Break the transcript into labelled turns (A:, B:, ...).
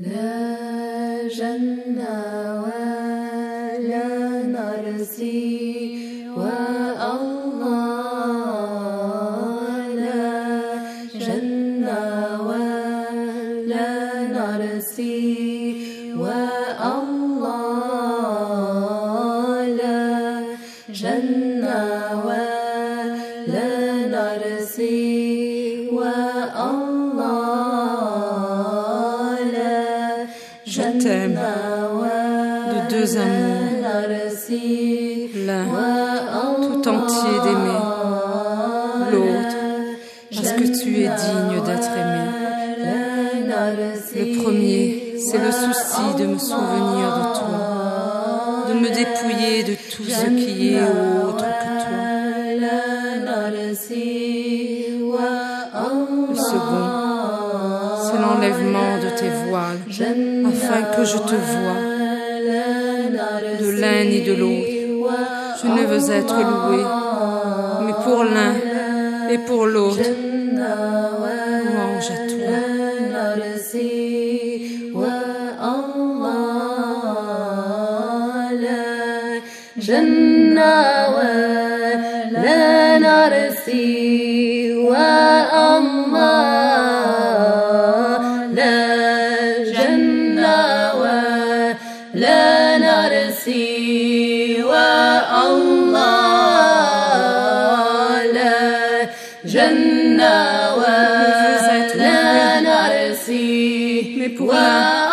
A: لا جنة ولا نرسي لا نرسي لا جنة ولا نرسي
B: de deux amours, l'un tout entier d'aimer, l'autre parce que tu es digne d'être aimé. Le premier, c'est le souci de me souvenir de toi, de me dépouiller de tout ce qui est autre que toi. Le second, c'est l'enlèvement de tes voiles, afin que je te voie. De l'un ni de l'autre, je ne veux être loué, mais pour l'un et pour l'autre, louange à toi.
A: جنة ولا نرسي والله سوى الله لا جنة ولا
B: نار سوى